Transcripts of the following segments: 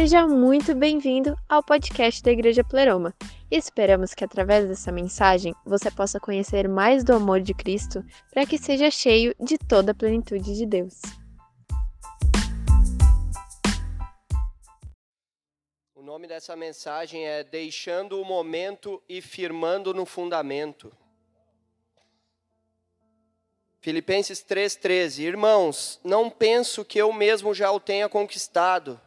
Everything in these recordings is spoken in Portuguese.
Seja muito bem-vindo ao podcast da Igreja Pleroma. Esperamos que através dessa mensagem você possa conhecer mais do amor de Cristo para que seja cheio de toda a plenitude de Deus. O nome dessa mensagem é Deixando o Momento e Firmando no Fundamento. Filipenses 3,13 Irmãos, não penso que eu mesmo já o tenha conquistado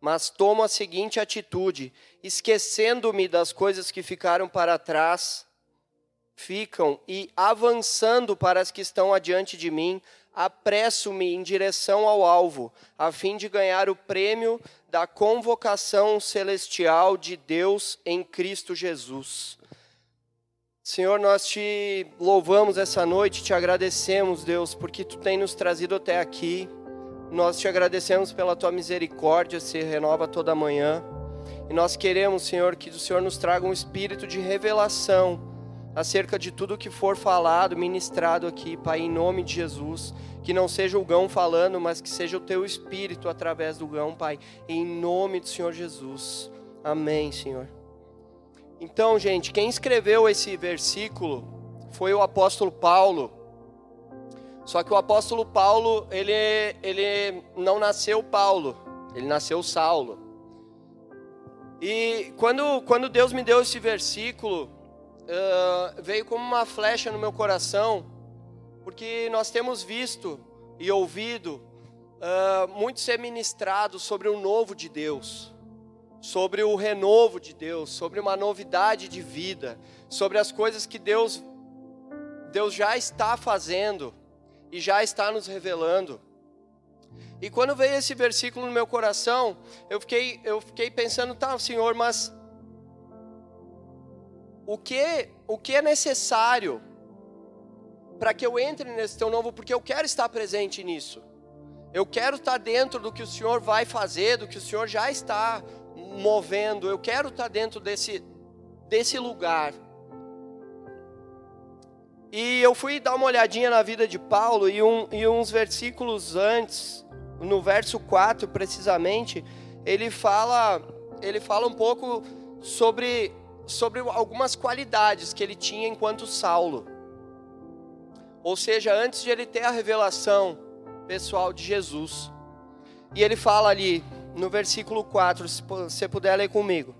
mas tomo a seguinte atitude: esquecendo-me das coisas que ficaram para trás, ficam e avançando para as que estão adiante de mim, apresso-me em direção ao alvo, a fim de ganhar o prêmio da convocação celestial de Deus em Cristo Jesus. Senhor, nós te louvamos essa noite, te agradecemos, Deus, porque tu tem nos trazido até aqui. Nós te agradecemos pela tua misericórdia, se renova toda manhã. E nós queremos, Senhor, que o Senhor nos traga um espírito de revelação acerca de tudo que for falado, ministrado aqui, Pai, em nome de Jesus. Que não seja o Gão falando, mas que seja o teu espírito através do Gão, Pai, em nome do Senhor Jesus. Amém, Senhor. Então, gente, quem escreveu esse versículo foi o apóstolo Paulo. Só que o apóstolo Paulo, ele, ele não nasceu Paulo, ele nasceu Saulo. E quando, quando Deus me deu esse versículo, uh, veio como uma flecha no meu coração, porque nós temos visto e ouvido uh, muito ser ministrado sobre o novo de Deus, sobre o renovo de Deus, sobre uma novidade de vida, sobre as coisas que Deus, Deus já está fazendo e já está nos revelando. E quando veio esse versículo no meu coração, eu fiquei, eu fiquei pensando, tá, Senhor, mas o que, o que é necessário para que eu entre nesse teu novo? Porque eu quero estar presente nisso. Eu quero estar dentro do que o Senhor vai fazer, do que o Senhor já está movendo. Eu quero estar dentro desse, desse lugar. E eu fui dar uma olhadinha na vida de Paulo e, um, e uns versículos antes, no verso 4 precisamente, ele fala, ele fala um pouco sobre, sobre algumas qualidades que ele tinha enquanto Saulo. Ou seja, antes de ele ter a revelação pessoal de Jesus. E ele fala ali no versículo 4, se você puder ler comigo.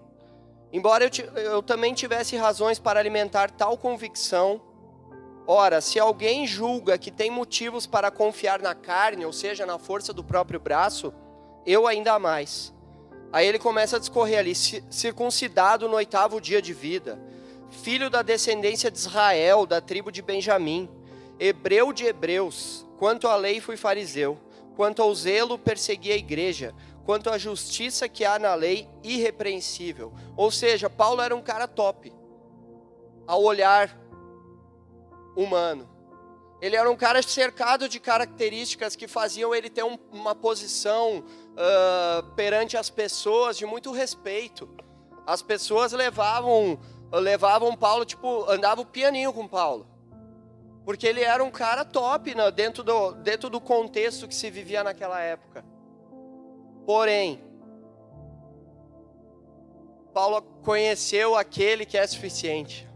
Embora eu, eu também tivesse razões para alimentar tal convicção, Ora, se alguém julga que tem motivos para confiar na carne, ou seja, na força do próprio braço, eu ainda mais. Aí ele começa a discorrer ali, circuncidado no oitavo dia de vida, filho da descendência de Israel, da tribo de Benjamim, hebreu de hebreus, quanto à lei fui fariseu, quanto ao zelo persegui a igreja, quanto à justiça que há na lei, irrepreensível. Ou seja, Paulo era um cara top. Ao olhar humano. Ele era um cara cercado de características que faziam ele ter um, uma posição uh, perante as pessoas de muito respeito. As pessoas levavam, levavam Paulo, tipo, andava o pianinho com Paulo. Porque ele era um cara top né, dentro, do, dentro do contexto que se vivia naquela época. Porém, Paulo conheceu aquele que é suficiente.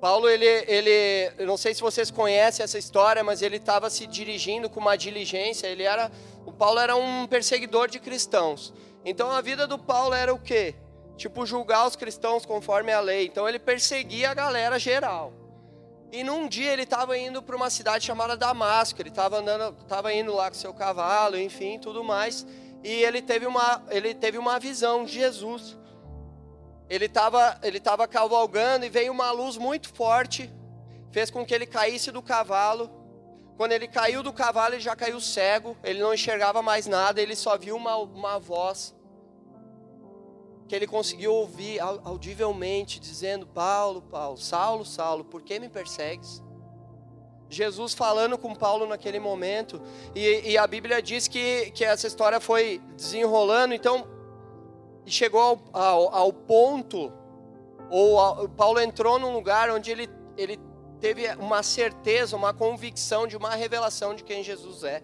Paulo, ele, ele, eu não sei se vocês conhecem essa história, mas ele estava se dirigindo com uma diligência. Ele era, o Paulo era um perseguidor de cristãos. Então a vida do Paulo era o quê? Tipo julgar os cristãos conforme a lei. Então ele perseguia a galera geral. E num dia ele estava indo para uma cidade chamada Damasco. Ele estava andando, estava indo lá com seu cavalo, enfim, tudo mais. E ele teve uma, ele teve uma visão de Jesus ele estava ele tava cavalgando e veio uma luz muito forte, fez com que ele caísse do cavalo. Quando ele caiu do cavalo, ele já caiu cego, ele não enxergava mais nada, ele só viu uma, uma voz que ele conseguiu ouvir audivelmente, dizendo: Paulo, Paulo, Saulo, Saulo, por que me persegues? Jesus falando com Paulo naquele momento, e, e a Bíblia diz que, que essa história foi desenrolando, então e chegou ao, ao, ao ponto, ou Paulo entrou num lugar onde ele, ele teve uma certeza, uma convicção de uma revelação de quem Jesus é.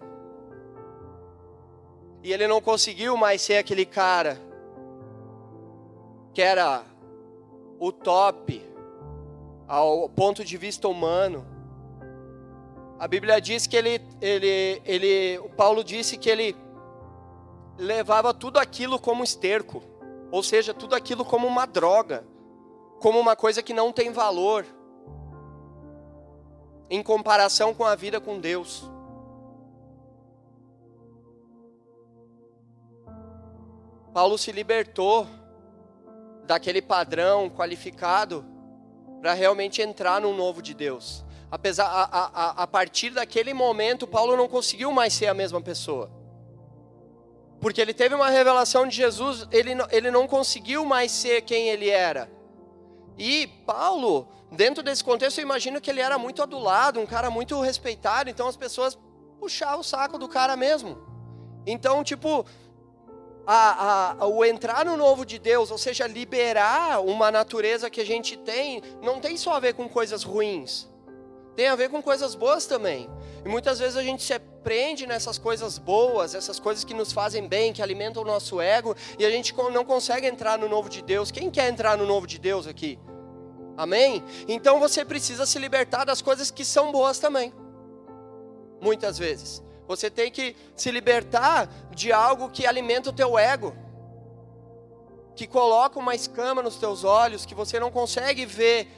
E ele não conseguiu mais ser aquele cara que era o top ao ponto de vista humano. A Bíblia diz que ele, ele, ele, Paulo disse que ele levava tudo aquilo como esterco, ou seja, tudo aquilo como uma droga, como uma coisa que não tem valor em comparação com a vida com Deus. Paulo se libertou daquele padrão qualificado para realmente entrar no novo de Deus. Apesar, a, a, a partir daquele momento, Paulo não conseguiu mais ser a mesma pessoa. Porque ele teve uma revelação de Jesus, ele, ele não conseguiu mais ser quem ele era. E Paulo, dentro desse contexto, eu imagino que ele era muito adulado, um cara muito respeitado, então as pessoas puxavam o saco do cara mesmo. Então, tipo, a, a, o entrar no novo de Deus, ou seja, liberar uma natureza que a gente tem, não tem só a ver com coisas ruins, tem a ver com coisas boas também. E muitas vezes a gente se prende nessas coisas boas, essas coisas que nos fazem bem, que alimentam o nosso ego, e a gente não consegue entrar no novo de Deus. Quem quer entrar no novo de Deus aqui? Amém? Então você precisa se libertar das coisas que são boas também. Muitas vezes. Você tem que se libertar de algo que alimenta o teu ego. Que coloca uma escama nos teus olhos, que você não consegue ver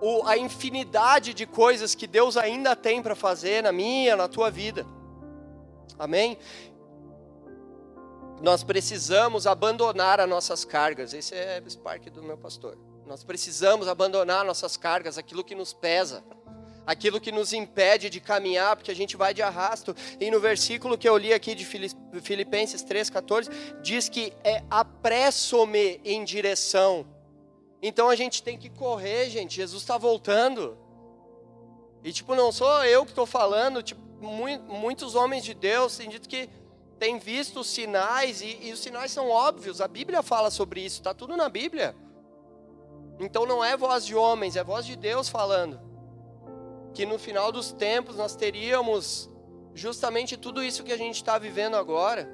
o, a infinidade de coisas que Deus ainda tem para fazer na minha, na tua vida. Amém? Nós precisamos abandonar as nossas cargas. Esse é o Spark do meu pastor. Nós precisamos abandonar nossas cargas, aquilo que nos pesa, aquilo que nos impede de caminhar, porque a gente vai de arrasto. E no versículo que eu li aqui de Filipenses 3,14, diz que é apresso-me em direção. Então a gente tem que correr, gente. Jesus está voltando. E tipo, não sou eu que estou falando, tipo, muitos homens de Deus têm dito que têm visto os sinais, e, e os sinais são óbvios, a Bíblia fala sobre isso, está tudo na Bíblia. Então não é voz de homens, é voz de Deus falando. Que no final dos tempos nós teríamos justamente tudo isso que a gente está vivendo agora.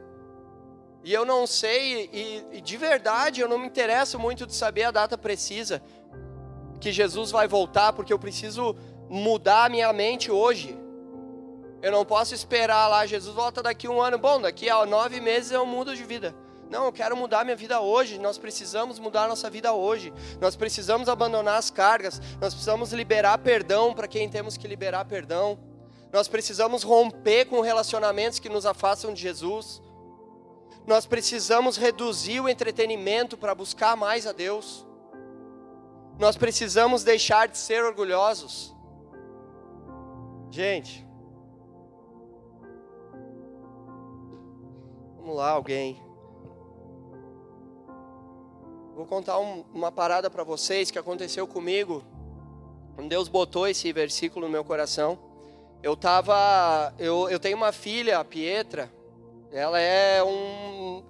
E eu não sei, e, e, de verdade eu não me interesso muito de saber a data precisa que Jesus vai voltar, porque eu preciso mudar a minha mente hoje. Eu não posso esperar lá, Jesus volta daqui um ano. Bom, daqui a nove meses eu mudo de vida. Não, eu quero mudar minha vida hoje. Nós precisamos mudar nossa vida hoje. Nós precisamos abandonar as cargas. Nós precisamos liberar perdão para quem temos que liberar perdão. Nós precisamos romper com relacionamentos que nos afastam de Jesus. Nós precisamos reduzir o entretenimento para buscar mais a Deus. Nós precisamos deixar de ser orgulhosos. Gente, vamos lá, alguém. Vou contar um, uma parada para vocês que aconteceu comigo. Quando Deus botou esse versículo no meu coração. Eu tava, eu, eu tenho uma filha, a Pietra. Ela é um,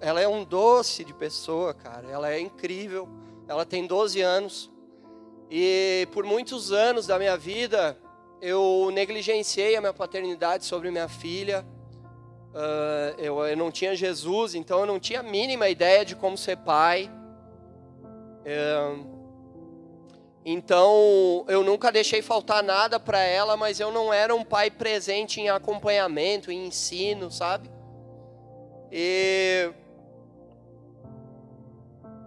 ela é um doce de pessoa, cara. Ela é incrível. Ela tem 12 anos. E por muitos anos da minha vida, eu negligenciei a minha paternidade sobre minha filha. Uh, eu, eu não tinha Jesus, então eu não tinha a mínima ideia de como ser pai. É, então, eu nunca deixei faltar nada para ela, mas eu não era um pai presente em acompanhamento, em ensino, sabe? E,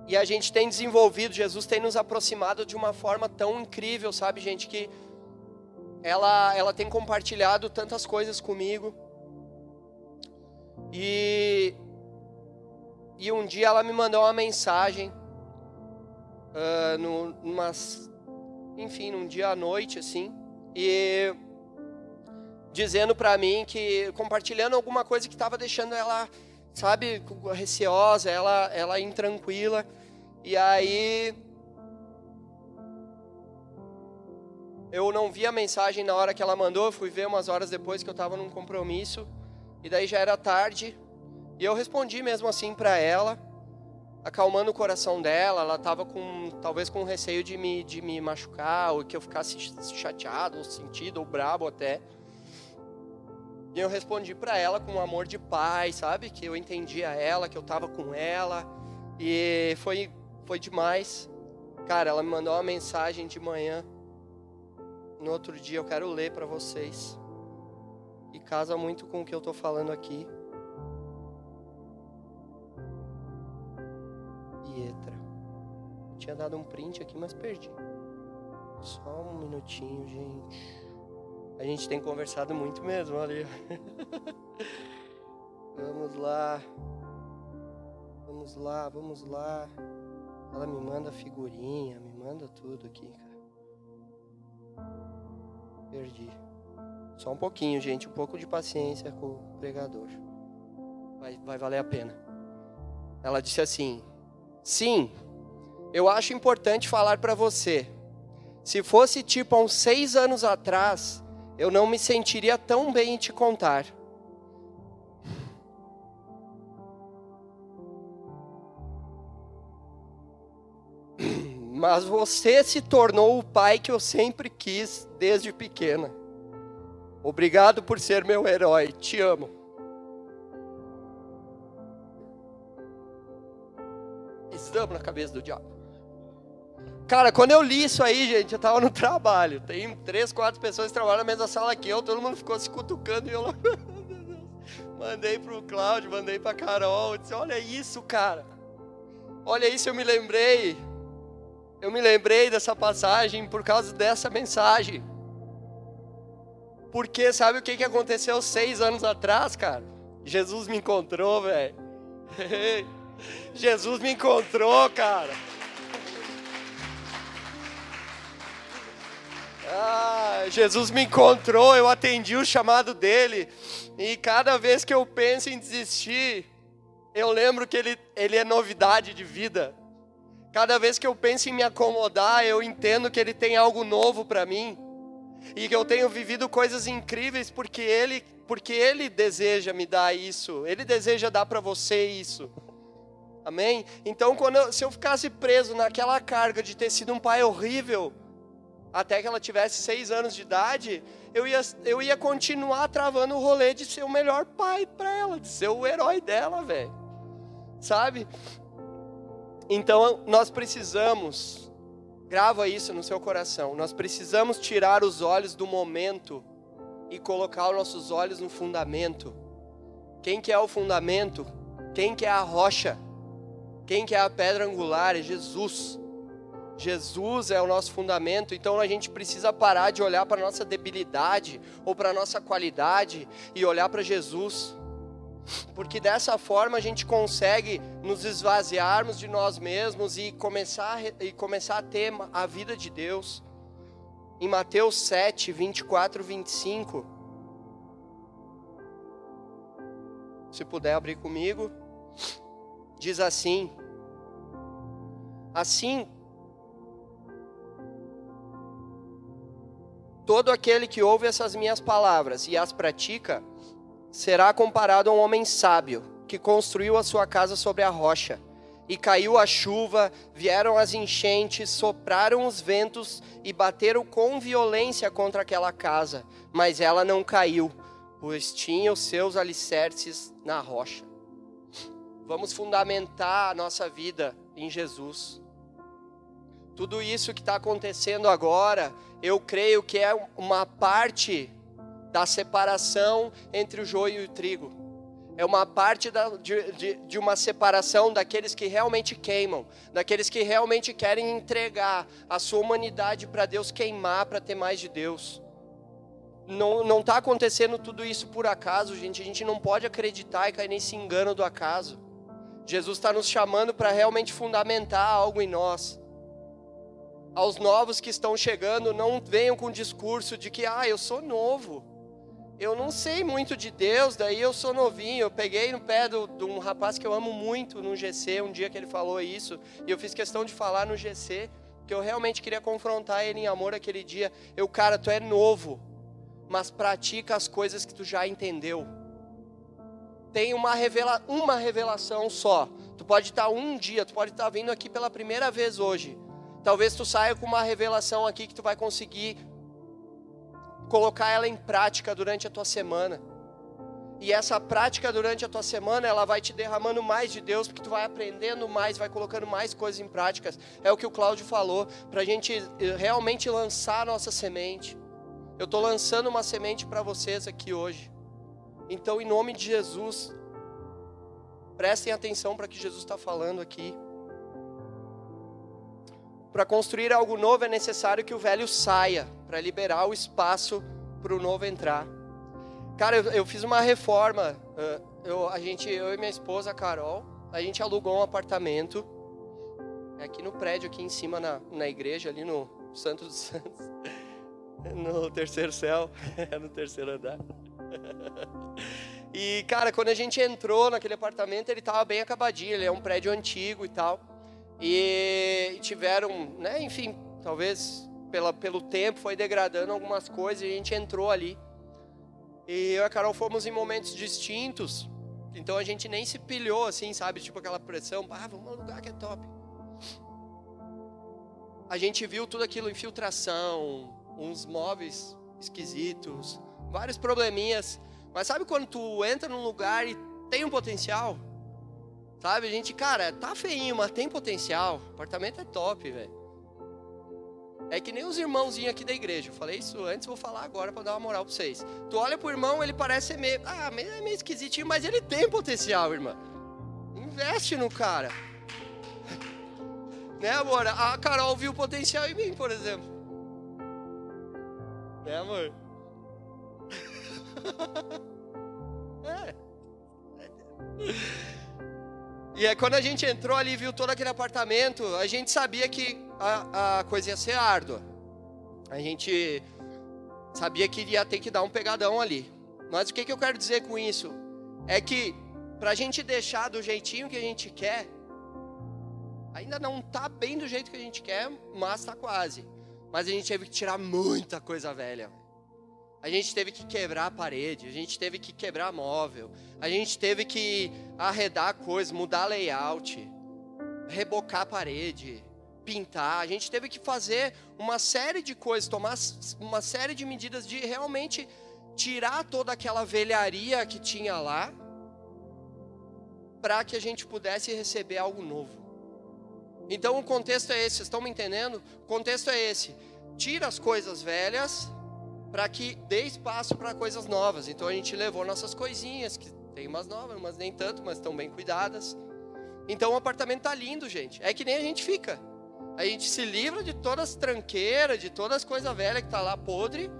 e a gente tem desenvolvido, Jesus tem nos aproximado de uma forma tão incrível, sabe, gente, que ela, ela tem compartilhado tantas coisas comigo. E, e um dia ela me mandou uma mensagem uh, no, numas, enfim, num dia à noite, assim, e dizendo para mim que, compartilhando alguma coisa que estava deixando ela, sabe, receosa, ela, ela intranquila, e aí eu não vi a mensagem na hora que ela mandou, fui ver umas horas depois que eu estava num compromisso, e daí já era tarde, e eu respondi mesmo assim para ela, acalmando o coração dela. Ela estava com talvez com receio de me, de me machucar ou que eu ficasse chateado, ou sentido ou brabo até. E eu respondi para ela com um amor de pai, sabe? Que eu entendia ela, que eu tava com ela. E foi, foi demais. Cara, ela me mandou uma mensagem de manhã. No outro dia eu quero ler para vocês. E casa muito com o que eu tô falando aqui. Pietra. Tinha dado um print aqui, mas perdi. Só um minutinho, gente. A gente tem conversado muito mesmo ali. vamos lá. Vamos lá, vamos lá. Ela me manda figurinha, me manda tudo aqui, cara. Perdi. Só um pouquinho, gente. Um pouco de paciência com o pregador. Vai, vai valer a pena. Ela disse assim: Sim, eu acho importante falar para você. Se fosse tipo há uns seis anos atrás, eu não me sentiria tão bem em te contar. Mas você se tornou o pai que eu sempre quis desde pequena. Obrigado por ser meu herói. Te amo. Estamos na cabeça do diabo. Cara, quando eu li isso aí, gente, eu tava no trabalho. Tem três, quatro pessoas que trabalham na mesma sala que eu, todo mundo ficou se cutucando e eu mandei pro Cláudio, mandei pra Carol, disse, olha isso, cara. Olha isso, eu me lembrei. Eu me lembrei dessa passagem por causa dessa mensagem. Porque sabe o que, que aconteceu seis anos atrás, cara? Jesus me encontrou, velho. Jesus me encontrou, cara. Ah, Jesus me encontrou, eu atendi o chamado dele. E cada vez que eu penso em desistir, eu lembro que ele, ele é novidade de vida. Cada vez que eu penso em me acomodar, eu entendo que ele tem algo novo para mim. E que eu tenho vivido coisas incríveis porque ele, porque ele deseja me dar isso. Ele deseja dar para você isso. Amém? Então, quando eu, se eu ficasse preso naquela carga de ter sido um pai horrível, até que ela tivesse seis anos de idade, eu ia, eu ia continuar travando o rolê de ser o melhor pai para ela, de ser o herói dela, velho. Sabe? Então nós precisamos, grava isso no seu coração, nós precisamos tirar os olhos do momento e colocar os nossos olhos no fundamento. Quem que é o fundamento? Quem que é a rocha? Quem que é a pedra angular? É Jesus. Jesus é o nosso fundamento, então a gente precisa parar de olhar para a nossa debilidade ou para a nossa qualidade e olhar para Jesus. Porque dessa forma a gente consegue nos esvaziarmos de nós mesmos e começar, e começar a ter a vida de Deus. Em Mateus 7, 24, 25. Se puder abrir comigo. Diz assim: Assim Todo aquele que ouve essas minhas palavras e as pratica, será comparado a um homem sábio, que construiu a sua casa sobre a rocha. E caiu a chuva, vieram as enchentes, sopraram os ventos e bateram com violência contra aquela casa, mas ela não caiu, pois tinha os seus alicerces na rocha. Vamos fundamentar a nossa vida em Jesus. Tudo isso que está acontecendo agora, eu creio que é uma parte da separação entre o joio e o trigo. É uma parte da, de, de, de, uma separação daqueles que realmente queimam, daqueles que realmente querem entregar a sua humanidade para Deus queimar, para ter mais de Deus. Não está acontecendo tudo isso por acaso, gente. A gente não pode acreditar e cair nesse engano do acaso. Jesus está nos chamando para realmente fundamentar algo em nós aos novos que estão chegando, não venham com o discurso de que, ah, eu sou novo, eu não sei muito de Deus, daí eu sou novinho. Eu peguei no pé de um rapaz que eu amo muito no GC, um dia que ele falou isso, e eu fiz questão de falar no GC, que eu realmente queria confrontar ele em amor aquele dia. Eu, cara, tu é novo, mas pratica as coisas que tu já entendeu. Tem uma, revela uma revelação só. Tu pode estar um dia, tu pode estar vindo aqui pela primeira vez hoje Talvez tu saia com uma revelação aqui que tu vai conseguir colocar ela em prática durante a tua semana. E essa prática durante a tua semana, ela vai te derramando mais de Deus, porque tu vai aprendendo mais, vai colocando mais coisas em práticas. É o que o Cláudio falou, para a gente eh, realmente lançar a nossa semente. Eu estou lançando uma semente para vocês aqui hoje. Então, em nome de Jesus, prestem atenção para o que Jesus está falando aqui. Para construir algo novo é necessário que o velho saia, para liberar o espaço para o novo entrar. Cara, eu, eu fiz uma reforma. Eu, a gente, eu e minha esposa, Carol, a gente alugou um apartamento aqui no prédio, aqui em cima na, na igreja, ali no Santo dos Santos, no terceiro céu, no terceiro andar. E, cara, quando a gente entrou naquele apartamento, ele estava bem acabadinho, ele é um prédio antigo e tal. E tiveram, né, enfim, talvez pela, pelo tempo foi degradando algumas coisas e a gente entrou ali. E eu e a Carol fomos em momentos distintos. Então a gente nem se pilhou assim, sabe? Tipo aquela pressão, ah, vamos um lugar que é top. A gente viu tudo aquilo, infiltração, uns móveis esquisitos, vários probleminhas. Mas sabe quando tu entra num lugar e tem um potencial? Sabe, a gente, cara, tá feinho, mas tem potencial. O apartamento é top, velho. É que nem os irmãozinhos aqui da igreja. Eu falei isso antes, vou falar agora para dar uma moral para vocês. Tu olha pro irmão, ele parece meio, ah, é meio esquisitinho, mas ele tem potencial, irmã. Investe no cara. Né, amor? A Carol viu potencial em mim, por exemplo. Né, amor? é. E aí, quando a gente entrou ali e viu todo aquele apartamento, a gente sabia que a, a coisa ia ser árdua. A gente sabia que ia ter que dar um pegadão ali. Mas o que, que eu quero dizer com isso? É que para a gente deixar do jeitinho que a gente quer, ainda não está bem do jeito que a gente quer, mas está quase. Mas a gente teve que tirar muita coisa velha. A gente teve que quebrar a parede, a gente teve que quebrar móvel, a gente teve que arredar coisas, mudar layout, rebocar a parede, pintar. A gente teve que fazer uma série de coisas, tomar uma série de medidas de realmente tirar toda aquela velharia que tinha lá, para que a gente pudesse receber algo novo. Então o contexto é esse, vocês estão me entendendo? O contexto é esse: tira as coisas velhas para que dê espaço para coisas novas. Então a gente levou nossas coisinhas, que tem umas novas, mas nem tanto, mas estão bem cuidadas. Então o apartamento tá lindo, gente. É que nem a gente fica. A gente se livra de todas as tranqueiras, de todas as coisas velhas que tá lá podre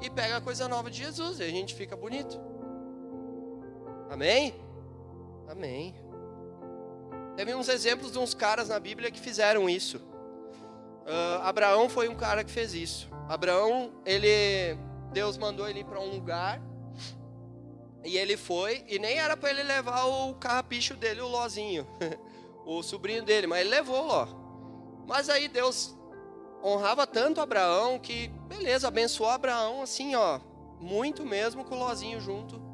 e pega a coisa nova de Jesus e a gente fica bonito. Amém? Amém. Teve uns exemplos de uns caras na Bíblia que fizeram isso. Uh, Abraão foi um cara que fez isso. Abraão, ele, Deus mandou ele para um lugar e ele foi e nem era para ele levar o carrapicho dele, o Lozinho, o sobrinho dele, mas ele levou Ló. Mas aí Deus honrava tanto Abraão que, beleza, abençoou Abraão assim, ó, muito mesmo com o Lozinho junto.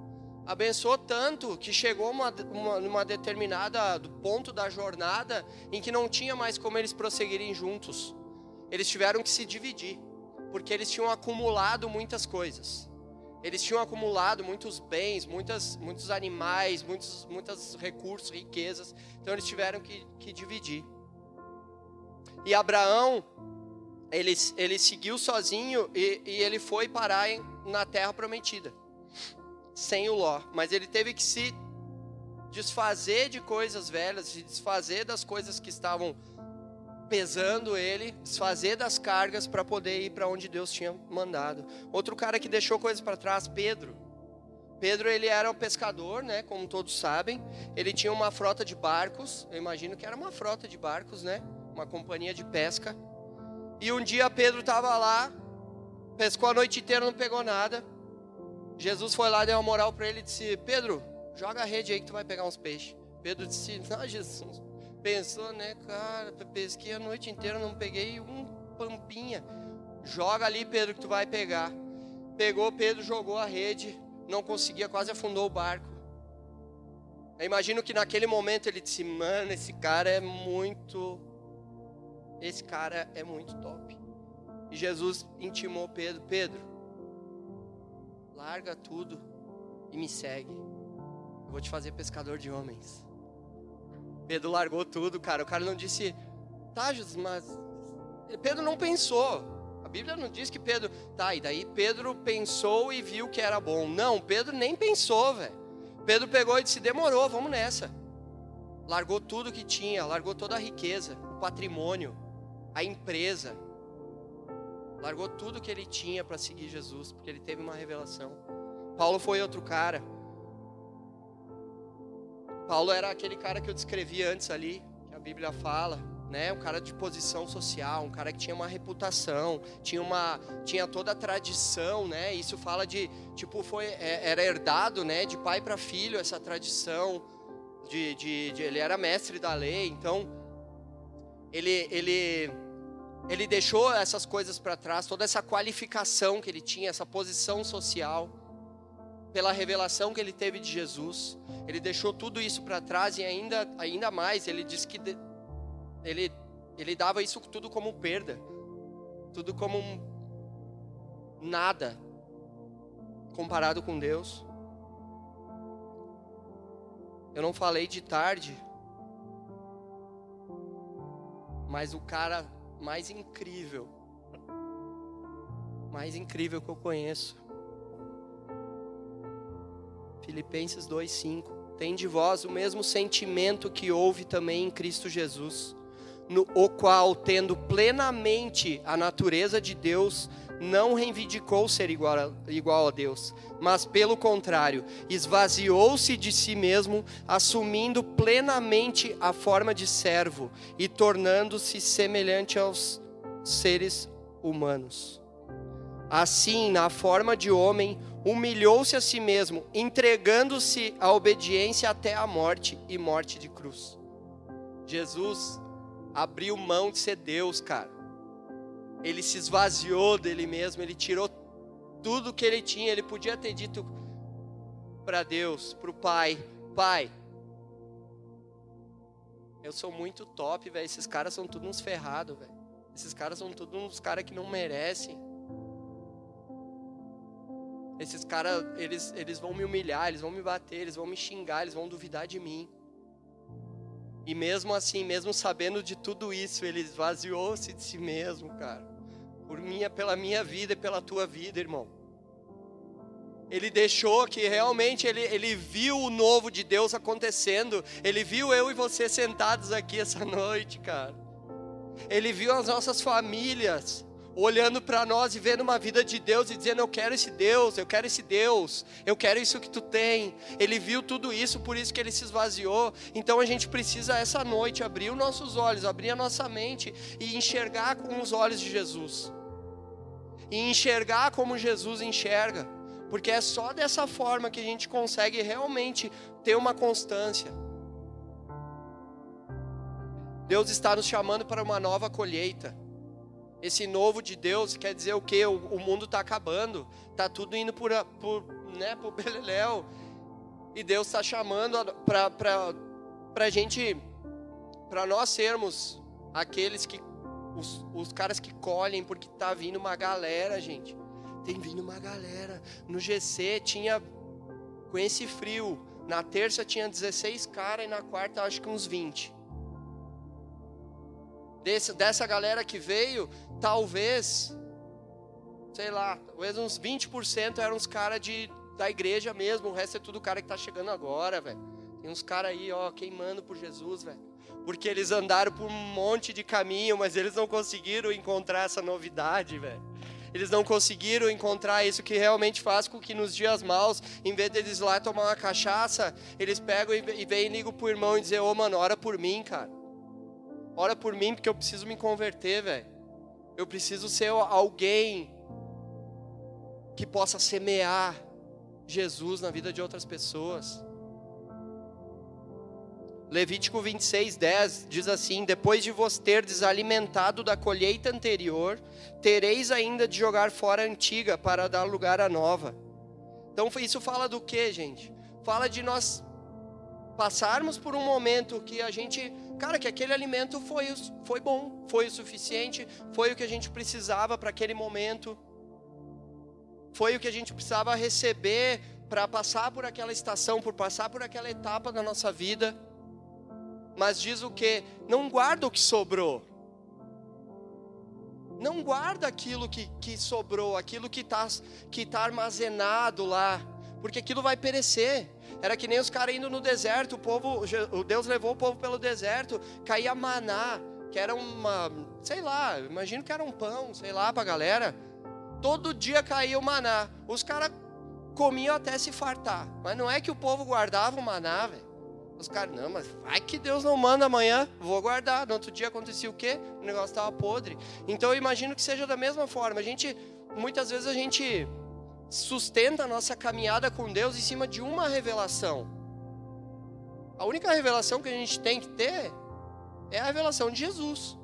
Abençoou tanto que chegou uma, uma, uma determinada ponto da jornada em que não tinha mais como eles prosseguirem juntos. Eles tiveram que se dividir porque eles tinham acumulado muitas coisas. Eles tinham acumulado muitos bens, muitas, muitos animais, muitos, muitos recursos, riquezas. Então eles tiveram que, que dividir. E Abraão, ele, ele seguiu sozinho e, e ele foi parar em, na terra prometida, sem o Ló. Mas ele teve que se desfazer de coisas velhas, se desfazer das coisas que estavam pesando ele, desfazer das cargas para poder ir para onde Deus tinha mandado. Outro cara que deixou coisas para trás, Pedro. Pedro ele era um pescador, né, como todos sabem. Ele tinha uma frota de barcos, eu imagino que era uma frota de barcos, né, uma companhia de pesca. E um dia Pedro estava lá, pescou a noite inteira, não pegou nada. Jesus foi lá, deu uma moral para ele e disse: Pedro, joga a rede aí que tu vai pegar uns peixes. Pedro disse: Não, Jesus, Pensou, né, cara, pesquei a noite inteira, não peguei um pampinha. Joga ali, Pedro, que tu vai pegar. Pegou, Pedro jogou a rede, não conseguia, quase afundou o barco. Eu imagino que naquele momento ele disse: Mano, esse cara é muito. Esse cara é muito top. E Jesus intimou Pedro: Pedro, larga tudo e me segue. Eu vou te fazer pescador de homens. Pedro largou tudo, cara. O cara não disse, tá, Jesus, mas. Pedro não pensou. A Bíblia não diz que Pedro. Tá, e daí Pedro pensou e viu que era bom. Não, Pedro nem pensou, velho. Pedro pegou e disse: demorou, vamos nessa. Largou tudo que tinha, largou toda a riqueza, o patrimônio, a empresa. Largou tudo que ele tinha para seguir Jesus, porque ele teve uma revelação. Paulo foi outro cara. Paulo era aquele cara que eu descrevi antes ali, que a Bíblia fala, né? Um cara de posição social, um cara que tinha uma reputação, tinha uma, tinha toda a tradição, né? Isso fala de, tipo, foi, é, era herdado, né? De pai para filho essa tradição, de, de, de, ele era mestre da lei, então ele, ele, ele deixou essas coisas para trás, toda essa qualificação que ele tinha, essa posição social pela revelação que ele teve de Jesus. Ele deixou tudo isso para trás e ainda, ainda mais, ele disse que de, ele, ele dava isso tudo como perda, tudo como um, nada comparado com Deus. Eu não falei de tarde, mas o cara mais incrível, mais incrível que eu conheço, Filipenses 2:5. Tem de vós o mesmo sentimento que houve também em Cristo Jesus, no o qual, tendo plenamente a natureza de Deus, não reivindicou ser igual a, igual a Deus, mas pelo contrário, esvaziou-se de si mesmo, assumindo plenamente a forma de servo e tornando-se semelhante aos seres humanos. Assim, na forma de homem, humilhou-se a si mesmo, entregando-se à obediência até a morte e morte de cruz. Jesus abriu mão de ser Deus, cara. Ele se esvaziou dele mesmo, ele tirou tudo que ele tinha. Ele podia ter dito para Deus, para o Pai: Pai, eu sou muito top, velho. Esses caras são tudo uns ferrados, velho. Esses caras são tudo uns caras que não merecem. Esses caras, eles, eles vão me humilhar, eles vão me bater, eles vão me xingar, eles vão duvidar de mim. E mesmo assim, mesmo sabendo de tudo isso, ele esvaziou-se de si mesmo, cara. Por minha, pela minha vida e pela tua vida, irmão. Ele deixou que realmente ele, ele viu o novo de Deus acontecendo. Ele viu eu e você sentados aqui essa noite, cara. Ele viu as nossas famílias olhando para nós e vendo uma vida de Deus e dizendo: Eu quero esse Deus, eu quero esse Deus, eu quero isso que tu tem. Ele viu tudo isso, por isso que ele se esvaziou. Então a gente precisa essa noite abrir os nossos olhos, abrir a nossa mente e enxergar com os olhos de Jesus. E enxergar como Jesus enxerga. Porque é só dessa forma que a gente consegue realmente ter uma constância. Deus está nos chamando para uma nova colheita. Esse novo de Deus quer dizer o quê? O, o mundo está acabando, está tudo indo por, por, né, por beleléu. E Deus está chamando para a gente, para nós sermos aqueles que, os, os caras que colhem, porque está vindo uma galera, gente. Tem vindo uma galera. No GC tinha, com esse frio, na terça tinha 16 caras e na quarta acho que uns 20 desse, dessa galera que veio, talvez, sei lá, talvez uns 20% eram os caras da igreja mesmo, o resto é tudo cara que tá chegando agora, velho. Tem uns caras aí, ó, queimando por Jesus, velho. Porque eles andaram por um monte de caminho, mas eles não conseguiram encontrar essa novidade, velho. Eles não conseguiram encontrar isso que realmente faz com que nos dias maus, em vez deles lá tomar uma cachaça, eles pegam e vêm e ligam pro irmão e dizem, ô oh, mano, ora por mim, cara. Ora por mim porque eu preciso me converter, velho. Eu preciso ser alguém que possa semear Jesus na vida de outras pessoas. Levítico 26, 10 diz assim: Depois de vos ter desalimentado da colheita anterior, tereis ainda de jogar fora a antiga para dar lugar à nova. Então, isso fala do que, gente? Fala de nós passarmos por um momento que a gente cara, que aquele alimento foi, foi bom, foi o suficiente, foi o que a gente precisava para aquele momento, foi o que a gente precisava receber para passar por aquela estação, por passar por aquela etapa da nossa vida. Mas diz o que? Não guarda o que sobrou. Não guarda aquilo que, que sobrou, aquilo que está que tá armazenado lá, porque aquilo vai perecer. Era que nem os caras indo no deserto, o povo, o Deus levou o povo pelo deserto, caía maná, que era uma, sei lá, imagino que era um pão, sei lá, para a galera. Todo dia caía o maná. Os caras comiam até se fartar. Mas não é que o povo guardava o maná, velho. Os caras, não, mas vai que Deus não manda amanhã, vou guardar. No outro dia acontecia o quê? O negócio estava podre. Então eu imagino que seja da mesma forma. A gente, muitas vezes a gente sustenta a nossa caminhada com Deus em cima de uma revelação. A única revelação que a gente tem que ter é a revelação de Jesus.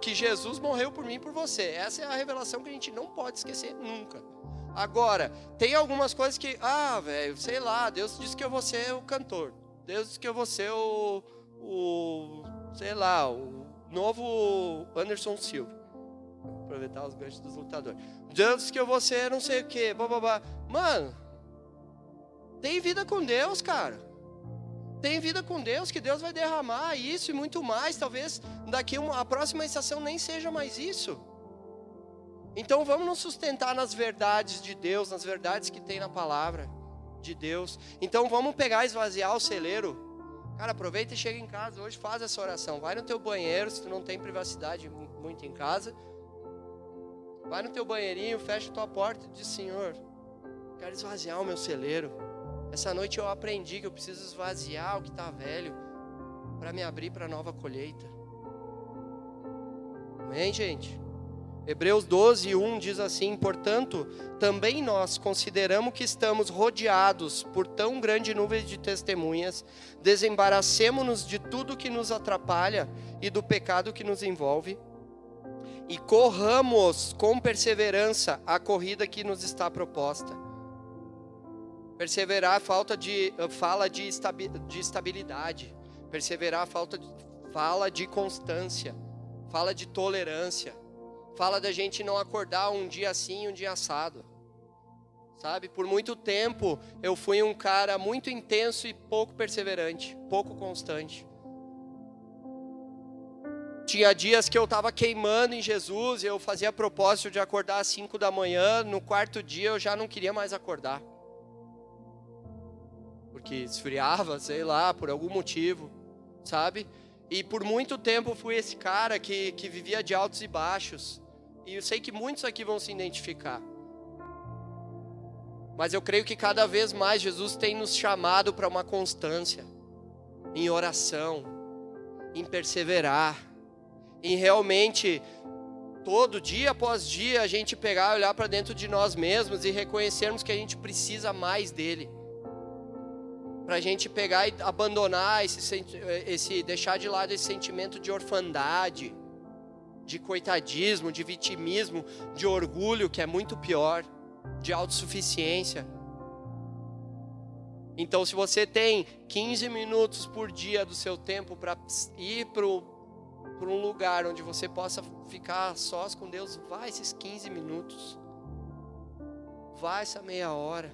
Que Jesus morreu por mim e por você. Essa é a revelação que a gente não pode esquecer nunca. Agora, tem algumas coisas que, ah, velho, sei lá, Deus disse que eu vou ser o cantor. Deus disse que eu vou ser o, o sei lá, o novo Anderson Silva. Aproveitar os ganchos dos lutadores. Deus que eu vou ser não sei o que, bababá. Mano, tem vida com Deus, cara. Tem vida com Deus, que Deus vai derramar isso e muito mais. Talvez daqui uma, a próxima estação nem seja mais isso. Então vamos nos sustentar nas verdades de Deus, nas verdades que tem na palavra de Deus. Então vamos pegar, esvaziar o celeiro. Cara, aproveita e chega em casa hoje, faz essa oração. Vai no teu banheiro, se tu não tem privacidade muito em casa. Vai no teu banheirinho, fecha tua porta e diz: Senhor, quero esvaziar o meu celeiro. Essa noite eu aprendi que eu preciso esvaziar o que está velho para me abrir para a nova colheita. Amém, gente? Hebreus 12, 1 diz assim: Portanto, também nós consideramos que estamos rodeados por tão grande nuvem de testemunhas, desembaracemos-nos de tudo que nos atrapalha e do pecado que nos envolve, e corramos com perseverança a corrida que nos está proposta. Perseverar falta de, fala de, de estabilidade, perseverar falta de, fala de constância, fala de tolerância fala da gente não acordar um dia assim, um dia assado. Sabe? Por muito tempo eu fui um cara muito intenso e pouco perseverante, pouco constante. Tinha dias que eu estava queimando em Jesus, eu fazia propósito de acordar às 5 da manhã, no quarto dia eu já não queria mais acordar. Porque esfriava, sei lá, por algum motivo, sabe? E por muito tempo fui esse cara que, que vivia de altos e baixos. E eu sei que muitos aqui vão se identificar. Mas eu creio que cada vez mais Jesus tem nos chamado para uma constância em oração, em perseverar, em realmente todo dia após dia a gente pegar, olhar para dentro de nós mesmos e reconhecermos que a gente precisa mais dele. Para a gente pegar e abandonar esse, esse, deixar de lado esse sentimento de orfandade, de coitadismo, de vitimismo, de orgulho, que é muito pior, de autossuficiência. Então, se você tem 15 minutos por dia do seu tempo para ir para um lugar onde você possa ficar sós com Deus, vá esses 15 minutos. Vá essa meia hora.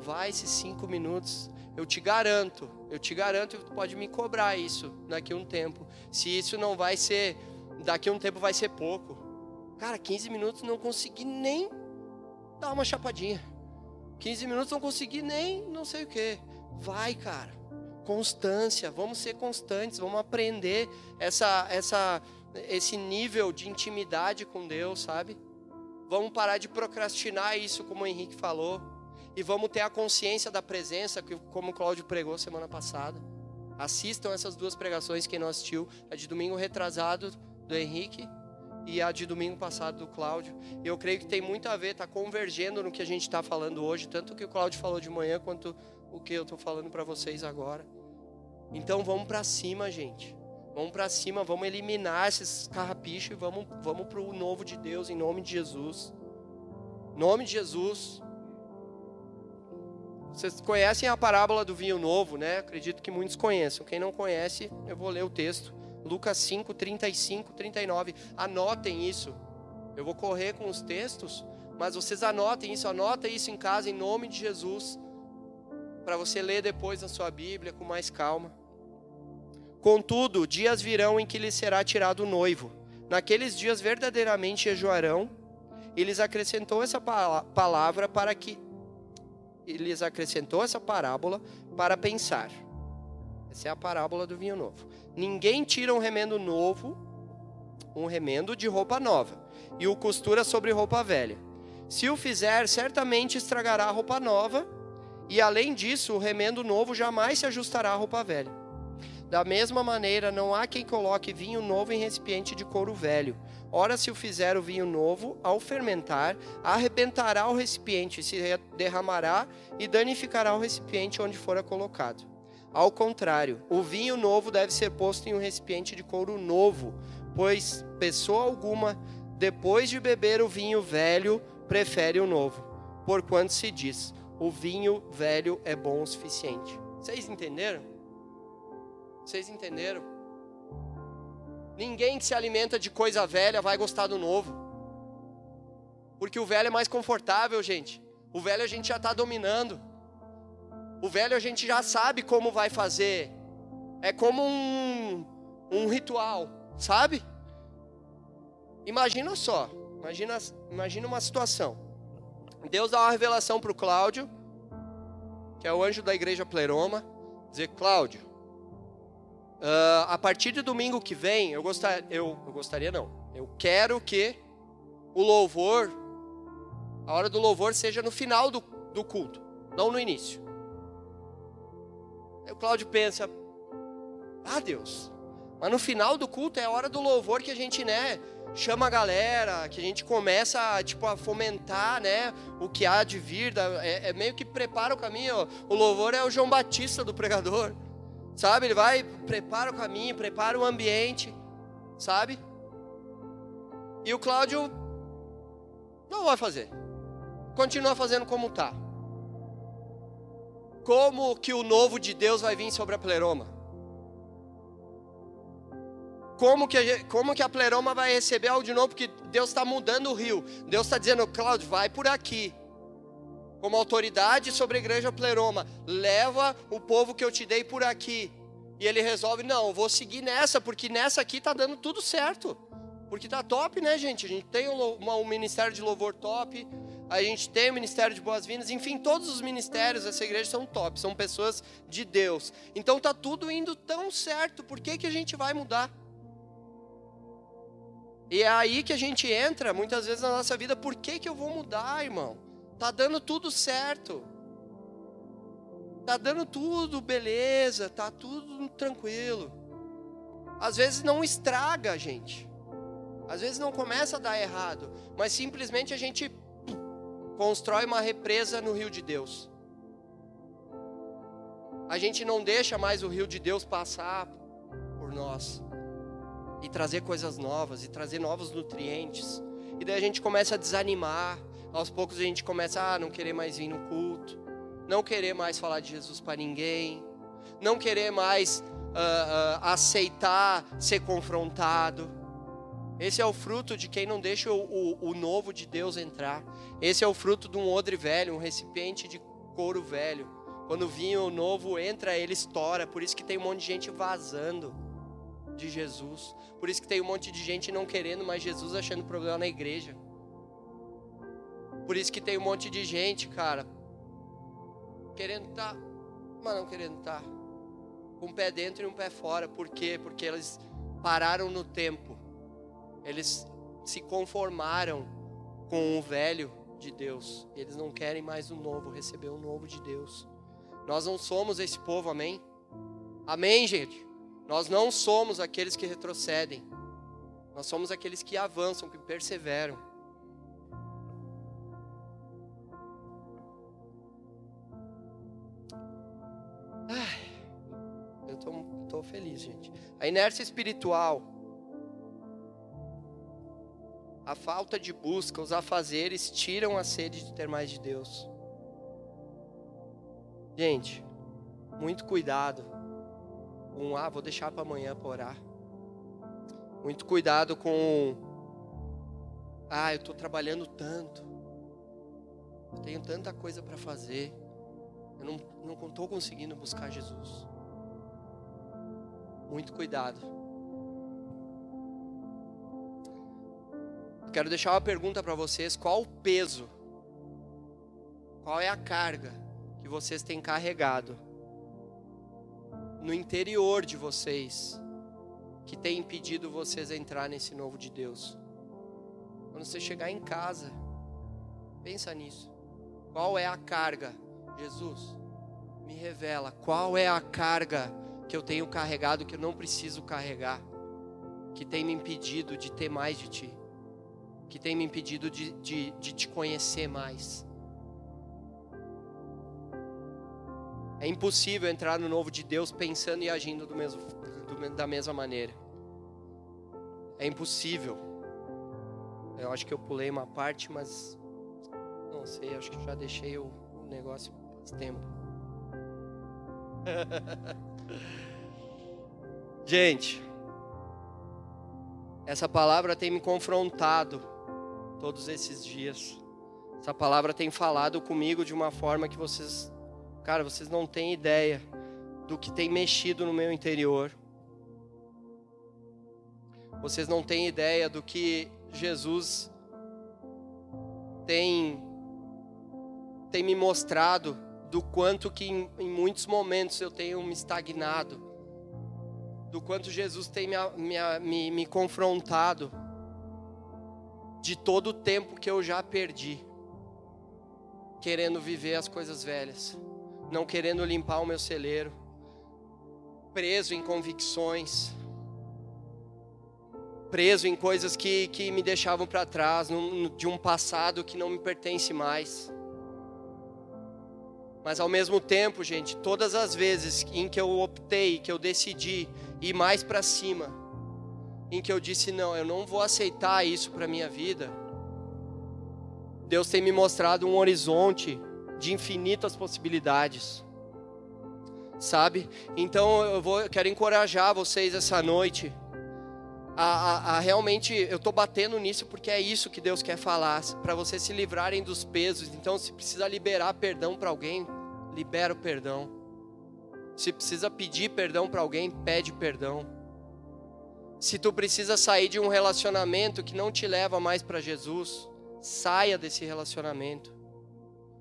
Vá esses 5 minutos. Eu te garanto, eu te garanto pode me cobrar isso daqui a um tempo. Se isso não vai ser daqui a um tempo vai ser pouco. Cara, 15 minutos não consegui nem dar uma chapadinha. 15 minutos não consegui nem não sei o que. Vai, cara. Constância, vamos ser constantes, vamos aprender essa, essa, esse nível de intimidade com Deus, sabe? Vamos parar de procrastinar isso, como o Henrique falou, e vamos ter a consciência da presença, como o Cláudio pregou semana passada. Assistam essas duas pregações, quem não assistiu, é de domingo retrasado, do Henrique e a de domingo passado do Cláudio. Eu creio que tem muito a ver, está convergendo no que a gente está falando hoje, tanto o que o Cláudio falou de manhã quanto o que eu estou falando para vocês agora. Então vamos para cima, gente. Vamos para cima, vamos eliminar esses carrapichos e vamos, vamos para o novo de Deus em nome de Jesus. Nome de Jesus. Vocês conhecem a parábola do vinho novo, né? Acredito que muitos conheçam. Quem não conhece, eu vou ler o texto. Lucas 5, 35, 39. Anotem isso. Eu vou correr com os textos, Mas vocês anotem isso, anotem isso em casa em nome de Jesus, para você ler depois na sua Bíblia com mais calma. Contudo, dias virão em que lhe será tirado o noivo. Naqueles dias verdadeiramente jejuarão. E lhes acrescentou essa palavra para que ele lhes acrescentou essa parábola para pensar. Essa é a parábola do vinho novo. Ninguém tira um remendo novo, um remendo de roupa nova, e o costura sobre roupa velha. Se o fizer, certamente estragará a roupa nova, e além disso, o remendo novo jamais se ajustará à roupa velha. Da mesma maneira, não há quem coloque vinho novo em recipiente de couro velho. Ora, se o fizer o vinho novo, ao fermentar, arrebentará o recipiente, se derramará e danificará o recipiente onde fora colocado. Ao contrário, o vinho novo deve ser posto em um recipiente de couro novo, pois pessoa alguma, depois de beber o vinho velho, prefere o novo, porquanto se diz: o vinho velho é bom o suficiente. Vocês entenderam? Vocês entenderam? Ninguém que se alimenta de coisa velha vai gostar do novo. Porque o velho é mais confortável, gente. O velho a gente já está dominando. O velho a gente já sabe como vai fazer. É como um, um ritual, sabe? Imagina só, imagina, imagina uma situação. Deus dá uma revelação para o Cláudio, que é o anjo da igreja Pleroma, dizer, Cláudio, uh, a partir de domingo que vem, eu, gostar, eu, eu gostaria não, eu quero que o louvor, a hora do louvor seja no final do, do culto, não no início. Aí o Cláudio pensa: Ah, Deus, mas no final do culto é a hora do louvor que a gente, né, chama a galera, que a gente começa tipo, a fomentar né, o que há de vir, é, é meio que prepara o caminho. O louvor é o João Batista do pregador, sabe? Ele vai, prepara o caminho, prepara o ambiente, sabe? E o Cláudio não vai fazer, continua fazendo como está como que o novo de Deus vai vir sobre a pleroma? Como que, a, como que a pleroma vai receber algo de novo? Porque Deus está mudando o rio. Deus está dizendo, Cláudio, vai por aqui. Como autoridade sobre a igreja pleroma, leva o povo que eu te dei por aqui. E ele resolve, não, vou seguir nessa, porque nessa aqui está dando tudo certo. Porque tá top, né, gente? A gente tem um, um ministério de louvor top, a gente tem o ministério de boas-vindas, enfim, todos os ministérios dessa igreja são top, são pessoas de Deus. Então tá tudo indo tão certo, por que, que a gente vai mudar? E é aí que a gente entra, muitas vezes na nossa vida, por que, que eu vou mudar, irmão? Tá dando tudo certo. Tá dando tudo beleza, tá tudo tranquilo. Às vezes não estraga a gente. Às vezes não começa a dar errado, mas simplesmente a gente constrói uma represa no rio de Deus. A gente não deixa mais o rio de Deus passar por nós e trazer coisas novas e trazer novos nutrientes. E daí a gente começa a desanimar. Aos poucos a gente começa a ah, não querer mais vir no culto, não querer mais falar de Jesus para ninguém, não querer mais uh, uh, aceitar ser confrontado. Esse é o fruto de quem não deixa o, o, o, novo de Deus entrar. Esse é o fruto de um odre velho, um recipiente de couro velho. Quando o vinho novo entra, ele estoura. Por isso que tem um monte de gente vazando de Jesus. Por isso que tem um monte de gente não querendo mais Jesus, achando problema na igreja. Por isso que tem um monte de gente, cara, querendo estar, tá, mas não querendo estar. Tá. Um pé dentro e um pé fora. Por quê? Porque eles pararam no tempo eles se conformaram com o velho de Deus. Eles não querem mais o novo, receber o novo de Deus. Nós não somos esse povo, amém? Amém, gente? Nós não somos aqueles que retrocedem. Nós somos aqueles que avançam, que perseveram. Ai, eu estou feliz, gente. A inércia espiritual a falta de busca, os afazeres tiram a sede de ter mais de Deus. Gente, muito cuidado com ah, vou deixar para amanhã para orar. Muito cuidado com ah, eu estou trabalhando tanto. Eu tenho tanta coisa para fazer. Eu não não estou conseguindo buscar Jesus. Muito cuidado. Quero deixar uma pergunta para vocês: qual o peso? Qual é a carga que vocês têm carregado no interior de vocês que tem impedido vocês entrar nesse novo de Deus? Quando você chegar em casa, pensa nisso. Qual é a carga? Jesus, me revela qual é a carga que eu tenho carregado que eu não preciso carregar, que tem me impedido de ter mais de Ti, que tem me impedido de, de, de te conhecer mais. É impossível entrar no novo de Deus pensando e agindo do mesmo, do, da mesma maneira. É impossível. Eu acho que eu pulei uma parte, mas não sei, acho que já deixei o, o negócio faz tempo. Gente, essa palavra tem me confrontado todos esses dias. Essa palavra tem falado comigo de uma forma que vocês, cara, vocês não têm ideia do que tem mexido no meu interior. Vocês não têm ideia do que Jesus tem tem me mostrado do quanto que em, em muitos momentos eu tenho me estagnado, do quanto Jesus tem me, me, me, me confrontado, de todo o tempo que eu já perdi, querendo viver as coisas velhas, não querendo limpar o meu celeiro, preso em convicções, preso em coisas que, que me deixavam para trás, num, de um passado que não me pertence mais. Mas ao mesmo tempo, gente, todas as vezes em que eu optei, que eu decidi ir mais para cima, em que eu disse não, eu não vou aceitar isso para minha vida. Deus tem me mostrado um horizonte de infinitas possibilidades. Sabe? Então eu vou, quero encorajar vocês essa noite a, a, a, realmente eu estou batendo nisso porque é isso que Deus quer falar para vocês se livrarem dos pesos. Então, se precisa liberar perdão para alguém, libera o perdão. Se precisa pedir perdão para alguém, pede perdão. Se tu precisa sair de um relacionamento que não te leva mais para Jesus, saia desse relacionamento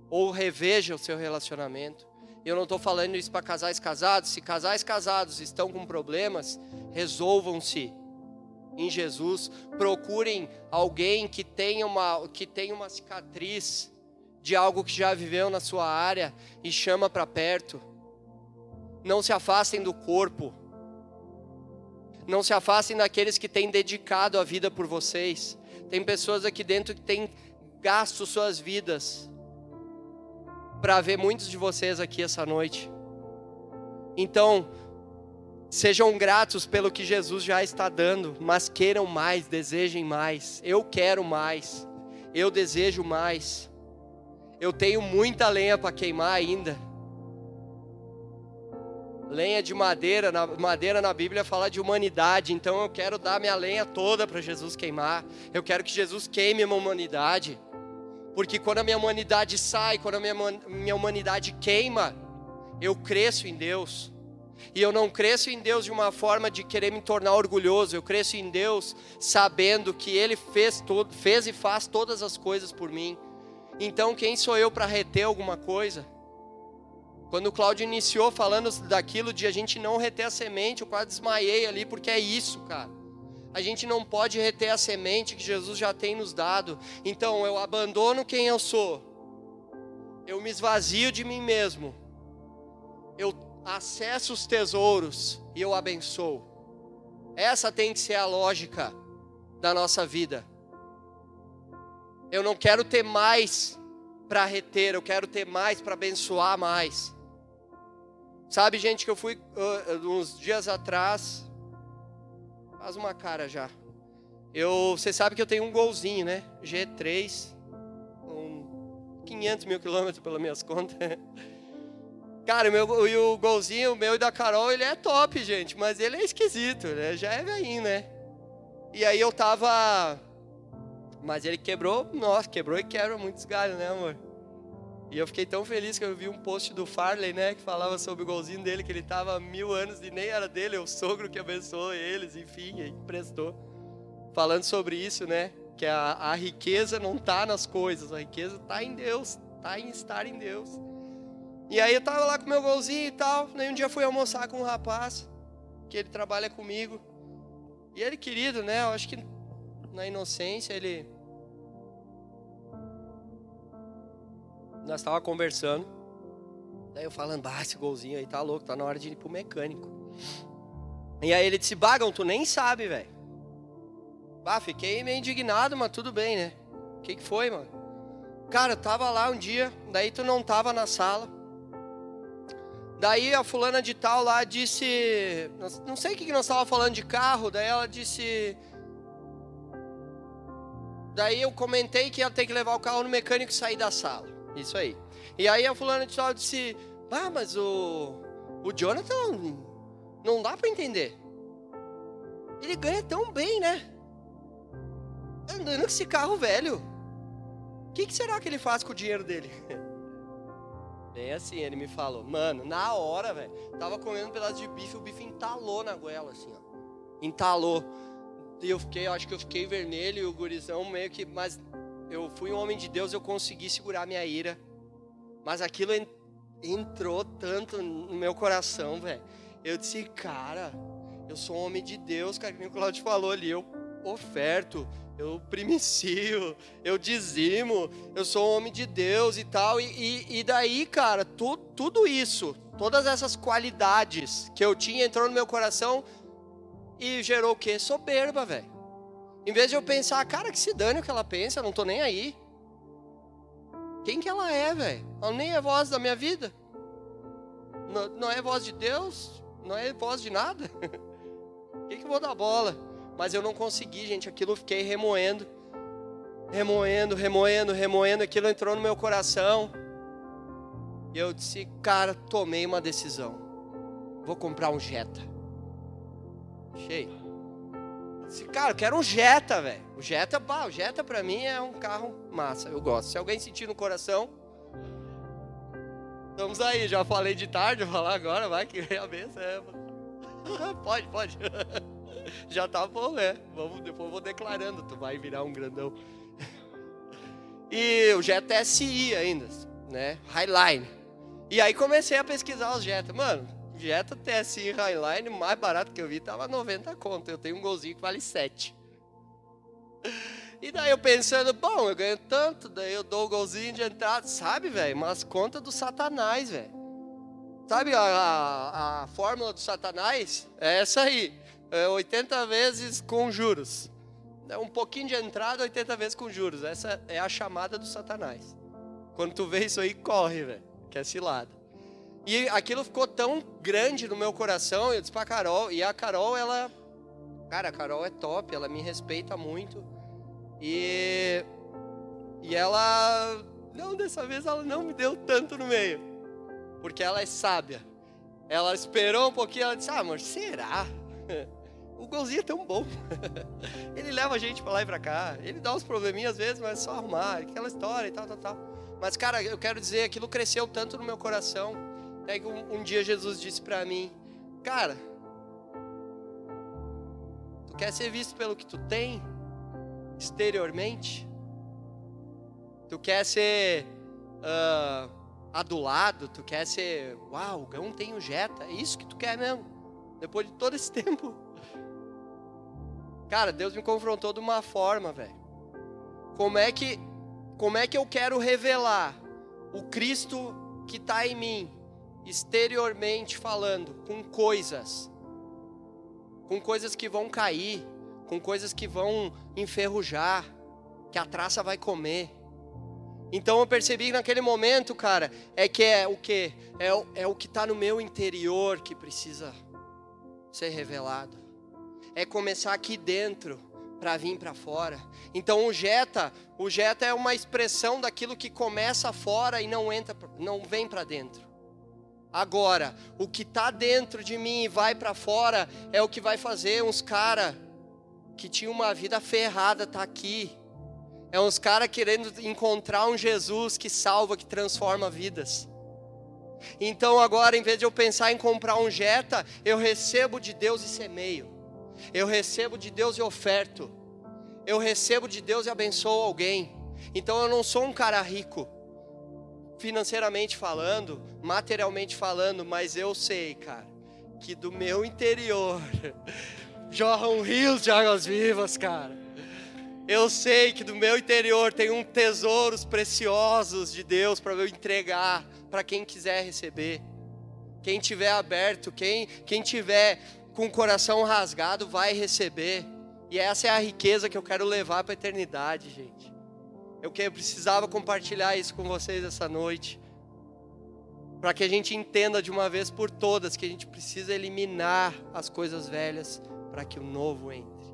ou reveja o seu relacionamento. Eu não estou falando isso para casais casados. Se casais casados estão com problemas, resolvam-se em Jesus, procurem alguém que tenha uma, que tenha uma cicatriz de algo que já viveu na sua área e chama para perto. Não se afastem do corpo. Não se afastem daqueles que têm dedicado a vida por vocês. Tem pessoas aqui dentro que têm gasto suas vidas para ver muitos de vocês aqui essa noite. Então, Sejam gratos pelo que Jesus já está dando, mas queiram mais, desejem mais. Eu quero mais, eu desejo mais. Eu tenho muita lenha para queimar ainda. Lenha de madeira, na, madeira na Bíblia fala de humanidade, então eu quero dar minha lenha toda para Jesus queimar. Eu quero que Jesus queime a minha humanidade, porque quando a minha humanidade sai, quando a minha, minha humanidade queima, eu cresço em Deus. E eu não cresço em Deus de uma forma de querer me tornar orgulhoso. Eu cresço em Deus sabendo que Ele fez, fez e faz todas as coisas por mim. Então, quem sou eu para reter alguma coisa? Quando o Cláudio iniciou falando daquilo de a gente não reter a semente, eu quase desmaiei ali, porque é isso, cara. A gente não pode reter a semente que Jesus já tem nos dado. Então, eu abandono quem eu sou. Eu me esvazio de mim mesmo. Eu acesso os tesouros e eu abençoo. Essa tem que ser a lógica da nossa vida. Eu não quero ter mais para reter, eu quero ter mais para abençoar mais. Sabe, gente, que eu fui uh, uns dias atrás, faz uma cara já. Eu, você sabe que eu tenho um golzinho, né? G3, um 500 mil quilômetros pelas minhas contas. Cara, meu, e o golzinho, meu e da Carol, ele é top, gente, mas ele é esquisito, né? Já é velhinho, né? E aí eu tava. Mas ele quebrou, nossa, quebrou e quebra muitos galhos, né, amor? E eu fiquei tão feliz que eu vi um post do Farley, né, que falava sobre o golzinho dele, que ele tava há mil anos e nem era dele, é o sogro que abençoou eles, enfim, e emprestou. Falando sobre isso, né, que a, a riqueza não tá nas coisas, a riqueza tá em Deus, tá em estar em Deus. E aí eu tava lá com meu golzinho e tal, nem um dia fui almoçar com um rapaz, que ele trabalha comigo. E ele querido, né, eu acho que na inocência ele nós estava conversando. Daí eu falando, bah, esse golzinho aí tá louco, tá na hora de ir pro mecânico. E aí ele disse, Bagão, tu nem sabe, velho. Bah, fiquei meio indignado, mas tudo bem, né? O que, que foi, mano? Cara, eu tava lá um dia, daí tu não tava na sala. Daí a fulana de tal lá disse, não sei o que, que nós tava falando de carro, daí ela disse, Daí eu comentei que ia ter que levar o carro no mecânico e sair da sala. Isso aí. E aí a fulana de tal disse: Ah, mas o. O Jonathan não dá para entender. Ele ganha tão bem, né? Andando com esse carro velho. O que, que será que ele faz com o dinheiro dele? Bem assim, ele me falou. Mano, na hora, velho. Tava comendo um pedaço de bife, o bife entalou na goela, assim, ó. Entalou. E eu fiquei, eu acho que eu fiquei vermelho e o gurizão meio que. Mas eu fui um homem de Deus, eu consegui segurar minha ira. Mas aquilo entrou tanto no meu coração, velho. Eu disse, cara, eu sou um homem de Deus, cara, como o Claudio falou ali, eu oferto, eu primicio, eu dizimo, eu sou um homem de Deus e tal. E, e, e daí, cara, tu, tudo isso, todas essas qualidades que eu tinha entrou no meu coração e gerou o quê? Soberba, velho. Em vez de eu pensar, cara, que se dane o que ela pensa, eu não tô nem aí. Quem que ela é, velho? Ela nem é voz da minha vida. Não, não é voz de Deus, não é voz de nada. que que eu vou dar bola? Mas eu não consegui, gente, aquilo eu fiquei remoendo. Remoendo, remoendo, remoendo, aquilo entrou no meu coração. E eu disse, cara, tomei uma decisão. Vou comprar um Jetta. Cheio. Cara, eu quero um Jetta, velho. O Jetta, pá, o Jetta pra mim é um carro massa, eu gosto. Se alguém sentir no coração, estamos aí. Já falei de tarde, vou falar agora, vai que é a benção. É... pode, pode. Já tá bom, né? Vamos, depois eu vou declarando, tu vai virar um grandão. E o Jetta SI ainda, né? Highline. E aí comecei a pesquisar os Jetta. Mano, Jetta TSI Highline, mais barato que eu vi, tava 90 conto. Eu tenho um golzinho que vale 7. E daí eu pensando, bom, eu ganho tanto, daí eu dou o golzinho de entrada, sabe, velho? Mas conta do satanás, velho. Sabe a, a, a, fórmula do satanás? É essa aí. É 80 vezes com juros. É um pouquinho de entrada, 80 vezes com juros. Essa é a chamada do satanás. Quando tu vê isso aí, corre, velho. Que é cilada. E aquilo ficou tão grande no meu coração, eu disse pra Carol, e a Carol, ela. Cara, a Carol é top, ela me respeita muito. E. E ela. Não, dessa vez ela não me deu tanto no meio. Porque ela é sábia. Ela esperou um pouquinho, ela disse: Ah, amor, será? O golzinho é tão bom. Ele leva a gente pra lá e pra cá. Ele dá uns probleminhas às vezes, mas é só arrumar. Aquela história e tal, tal, tal. Mas, cara, eu quero dizer, aquilo cresceu tanto no meu coração é que um, um dia Jesus disse para mim, cara, tu quer ser visto pelo que tu tem exteriormente? Tu quer ser uh, adulado? Tu quer ser, uau, o Gão tem o Jetta? É isso que tu quer mesmo? Depois de todo esse tempo. Cara, Deus me confrontou de uma forma, velho. Como é que como é que eu quero revelar o Cristo que está em mim exteriormente falando, com coisas, com coisas que vão cair, com coisas que vão enferrujar, que a traça vai comer. Então eu percebi que naquele momento, cara, é que é o que? É, o, é o que está no meu interior que precisa ser revelado. É começar aqui dentro para vir para fora. Então o jeta, o jeta é uma expressão daquilo que começa fora e não entra, não vem para dentro. Agora, o que está dentro de mim e vai para fora é o que vai fazer uns cara que tinha uma vida ferrada tá aqui. É uns caras querendo encontrar um Jesus que salva, que transforma vidas. Então agora, em vez de eu pensar em comprar um Jetta, eu recebo de Deus e semeio. Eu recebo de Deus e oferto. Eu recebo de Deus e abençoo alguém. Então eu não sou um cara rico, financeiramente falando, materialmente falando, mas eu sei, cara, que do meu interior jorram rios de águas vivas, cara. Eu sei que do meu interior tem um tesouros preciosos de Deus para eu entregar para quem quiser receber. Quem tiver aberto, quem quem tiver com o coração rasgado vai receber. E essa é a riqueza que eu quero levar para a eternidade, gente. Eu que eu precisava compartilhar isso com vocês essa noite. Para que a gente entenda de uma vez por todas que a gente precisa eliminar as coisas velhas para que o novo entre.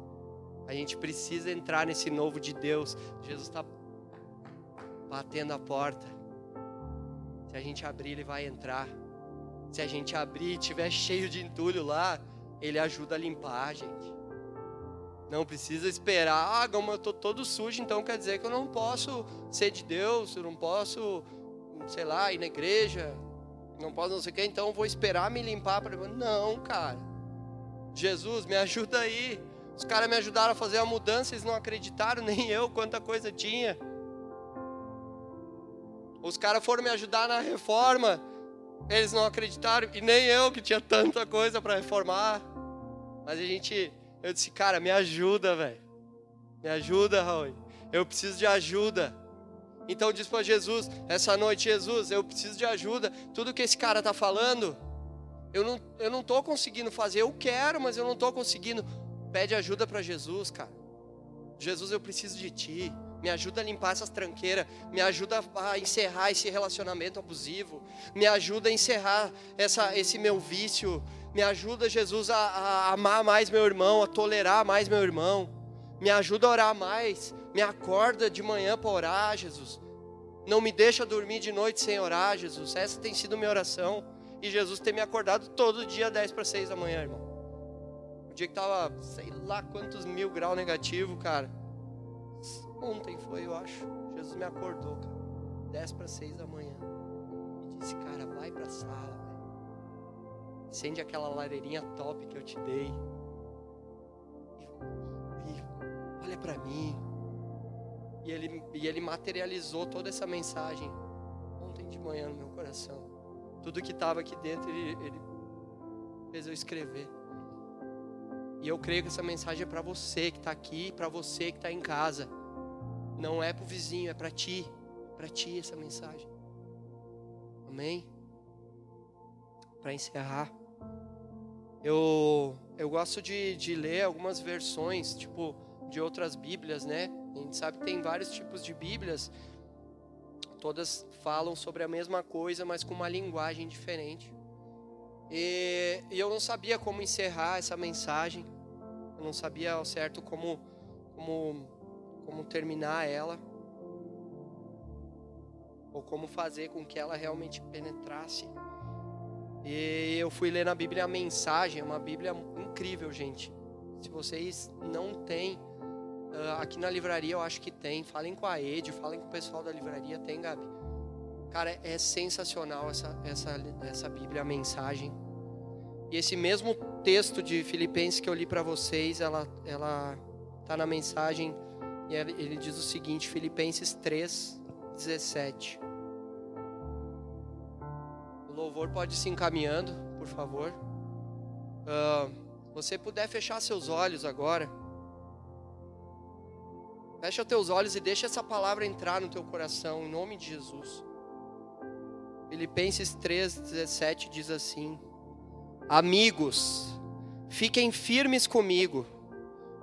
A gente precisa entrar nesse novo de Deus. Jesus está batendo a porta. Se a gente abrir, ele vai entrar. Se a gente abrir e tiver cheio de entulho lá, ele ajuda a limpar, gente. Não precisa esperar, ah, como eu estou todo sujo, então quer dizer que eu não posso ser de Deus, eu não posso, sei lá, ir na igreja, não posso não sei o que, então eu vou esperar me limpar para. Não, cara. Jesus, me ajuda aí. Os caras me ajudaram a fazer a mudança, eles não acreditaram, nem eu, quanta coisa tinha. Os caras foram me ajudar na reforma, eles não acreditaram, e nem eu que tinha tanta coisa para reformar. Mas a gente, eu disse, cara, me ajuda, velho. Me ajuda, Raul. Eu preciso de ajuda. Então diz para Jesus, essa noite, Jesus, eu preciso de ajuda. Tudo que esse cara tá falando, eu não, eu não tô conseguindo fazer. Eu quero, mas eu não tô conseguindo. Pede ajuda para Jesus, cara. Jesus, eu preciso de ti. Me ajuda a limpar essas tranqueiras. Me ajuda a encerrar esse relacionamento abusivo. Me ajuda a encerrar essa, esse meu vício. Me ajuda, Jesus, a, a amar mais meu irmão, a tolerar mais meu irmão. Me ajuda a orar mais. Me acorda de manhã para orar, Jesus. Não me deixa dormir de noite sem orar, Jesus. Essa tem sido minha oração. E Jesus tem me acordado todo dia 10 para 6 da manhã, irmão dia que tava, sei lá quantos mil graus negativo, cara. Ontem foi, eu acho. Jesus me acordou, cara. 10 para 6 da manhã. E disse, cara, vai pra sala, velho. Acende aquela lareirinha top que eu te dei. E, e olha para mim. E ele, e ele materializou toda essa mensagem ontem de manhã no meu coração. Tudo que estava aqui dentro, ele, ele fez eu escrever. E eu creio que essa mensagem é para você que está aqui, para você que está em casa. Não é para o vizinho, é para ti. Para ti essa mensagem. Amém? Para encerrar, eu, eu gosto de, de ler algumas versões, tipo, de outras Bíblias, né? A gente sabe que tem vários tipos de Bíblias. Todas falam sobre a mesma coisa, mas com uma linguagem diferente. E, e, eu não sabia como encerrar essa mensagem. Eu não sabia ao certo como, como, como terminar ela. Ou como fazer com que ela realmente penetrasse. E eu fui ler na Bíblia a mensagem, uma Bíblia incrível, gente. Se vocês não têm, ah, aqui na livraria eu acho que tem. Falem com a Ed, falem com o pessoal da livraria, tem, Gabi. Cara, é sensacional essa, essa, essa Bíblia, a mensagem. E esse mesmo texto de Filipenses que eu li para vocês, ela ela tá na mensagem e ele diz o seguinte, Filipenses 3:17. O louvor pode se encaminhando, por favor. Uh, você puder fechar seus olhos agora. Fecha teus olhos e deixa essa palavra entrar no teu coração, em nome de Jesus. Filipenses 3,17 diz assim: Amigos, fiquem firmes comigo.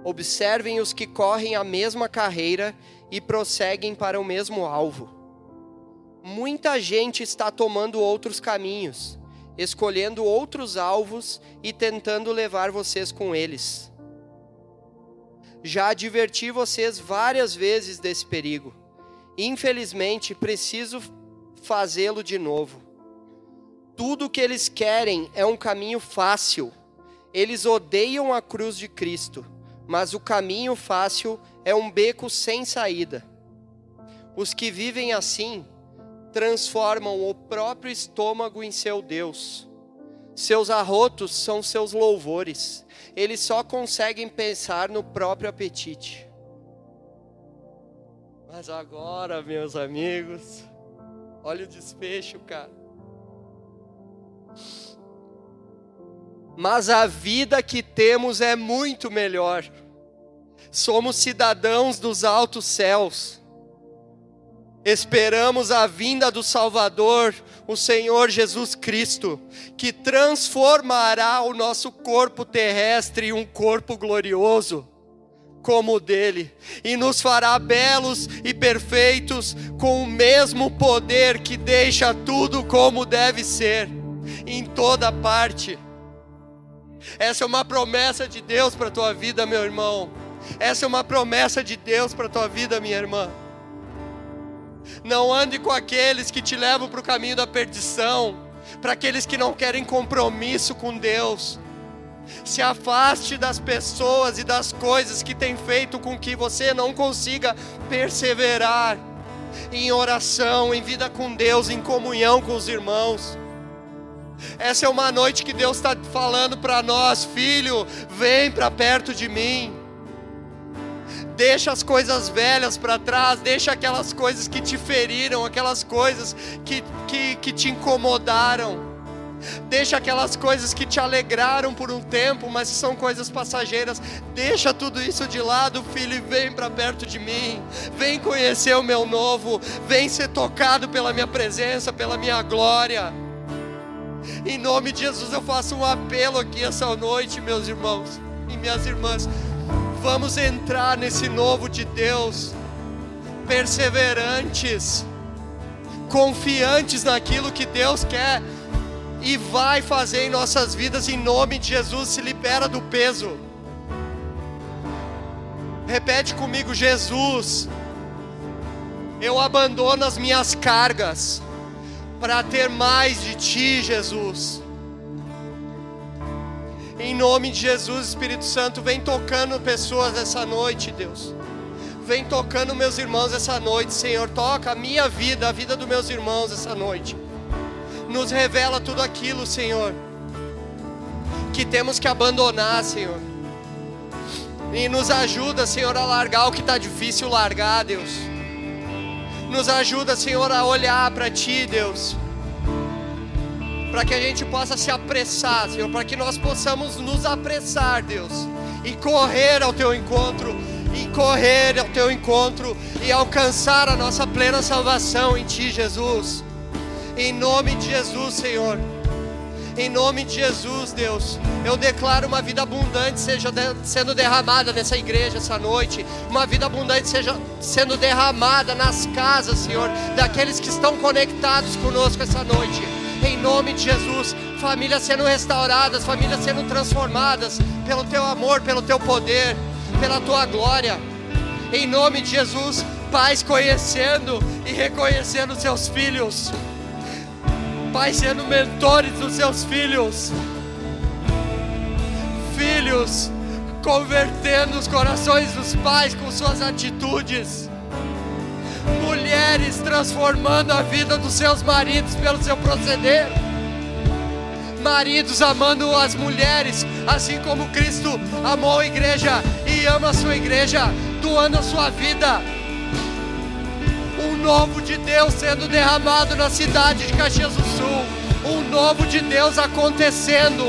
Observem os que correm a mesma carreira e prosseguem para o mesmo alvo. Muita gente está tomando outros caminhos, escolhendo outros alvos e tentando levar vocês com eles. Já adverti vocês várias vezes desse perigo. Infelizmente, preciso fazê-lo de novo. Tudo o que eles querem é um caminho fácil. Eles odeiam a cruz de Cristo, mas o caminho fácil é um beco sem saída. Os que vivem assim transformam o próprio estômago em seu Deus. Seus arrotos são seus louvores. Eles só conseguem pensar no próprio apetite. Mas agora, meus amigos, olha o desfecho, cara. Mas a vida que temos é muito melhor. Somos cidadãos dos altos céus esperamos a vinda do Salvador, o Senhor Jesus Cristo, que transformará o nosso corpo terrestre em um corpo glorioso como o dele, e nos fará belos e perfeitos com o mesmo poder que deixa tudo como deve ser, em toda parte. Essa é uma promessa de Deus para a tua vida, meu irmão. Essa é uma promessa de Deus para a tua vida, minha irmã. Não ande com aqueles que te levam para o caminho da perdição, para aqueles que não querem compromisso com Deus. Se afaste das pessoas e das coisas que têm feito com que você não consiga perseverar em oração, em vida com Deus, em comunhão com os irmãos. Essa é uma noite que Deus está falando para nós, filho, vem para perto de mim. Deixa as coisas velhas para trás, deixa aquelas coisas que te feriram, aquelas coisas que, que, que te incomodaram. Deixa aquelas coisas que te alegraram por um tempo, mas são coisas passageiras. Deixa tudo isso de lado, filho, e vem para perto de mim. Vem conhecer o meu novo. Vem ser tocado pela minha presença, pela minha glória. Em nome de Jesus, eu faço um apelo aqui essa noite, meus irmãos e minhas irmãs. Vamos entrar nesse novo de Deus, perseverantes, confiantes naquilo que Deus quer e vai fazer em nossas vidas, em nome de Jesus. Se libera do peso. Repete comigo, Jesus. Eu abandono as minhas cargas para ter mais de Ti, Jesus. Em nome de Jesus, Espírito Santo, vem tocando pessoas essa noite, Deus. Vem tocando meus irmãos essa noite, Senhor. Toca a minha vida, a vida dos meus irmãos essa noite. Nos revela tudo aquilo, Senhor, que temos que abandonar, Senhor. E nos ajuda, Senhor, a largar o que está difícil largar, Deus. Nos ajuda, Senhor, a olhar para Ti, Deus para que a gente possa se apressar, Senhor, para que nós possamos nos apressar, Deus, e correr ao teu encontro, e correr ao teu encontro e alcançar a nossa plena salvação em ti, Jesus. Em nome de Jesus, Senhor. Em nome de Jesus, Deus, eu declaro uma vida abundante seja de, sendo derramada nessa igreja essa noite. Uma vida abundante seja sendo derramada nas casas, Senhor, daqueles que estão conectados conosco essa noite em nome de Jesus. Famílias sendo restauradas, famílias sendo transformadas pelo teu amor, pelo teu poder, pela tua glória. Em nome de Jesus, pais conhecendo e reconhecendo seus filhos, pais sendo mentores dos seus filhos, filhos convertendo os corações dos pais com suas atitudes mulheres transformando a vida dos seus maridos pelo seu proceder. Maridos amando as mulheres, assim como Cristo amou a igreja e ama a sua igreja, doando a sua vida. Um novo de Deus sendo derramado na cidade de Caxias do Sul. Um novo de Deus acontecendo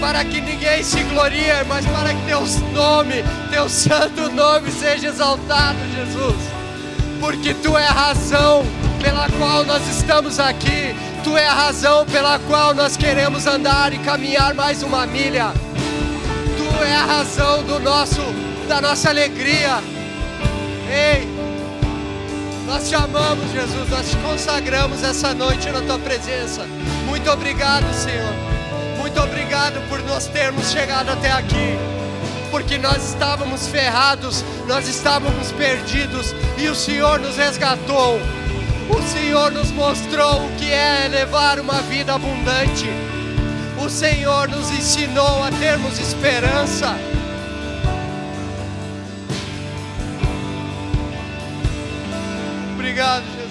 para que ninguém se glorie, mas para que teu nome, teu santo nome seja exaltado, Jesus. Porque tu é a razão pela qual nós estamos aqui, tu é a razão pela qual nós queremos andar e caminhar mais uma milha. Tu é a razão do nosso da nossa alegria. Ei, nós te amamos, Jesus, nós te consagramos essa noite na tua presença. Muito obrigado, Senhor. Muito obrigado por nós termos chegado até aqui. Porque nós estávamos ferrados, nós estávamos perdidos e o Senhor nos resgatou. O Senhor nos mostrou o que é levar uma vida abundante. O Senhor nos ensinou a termos esperança. obrigado, Jesus.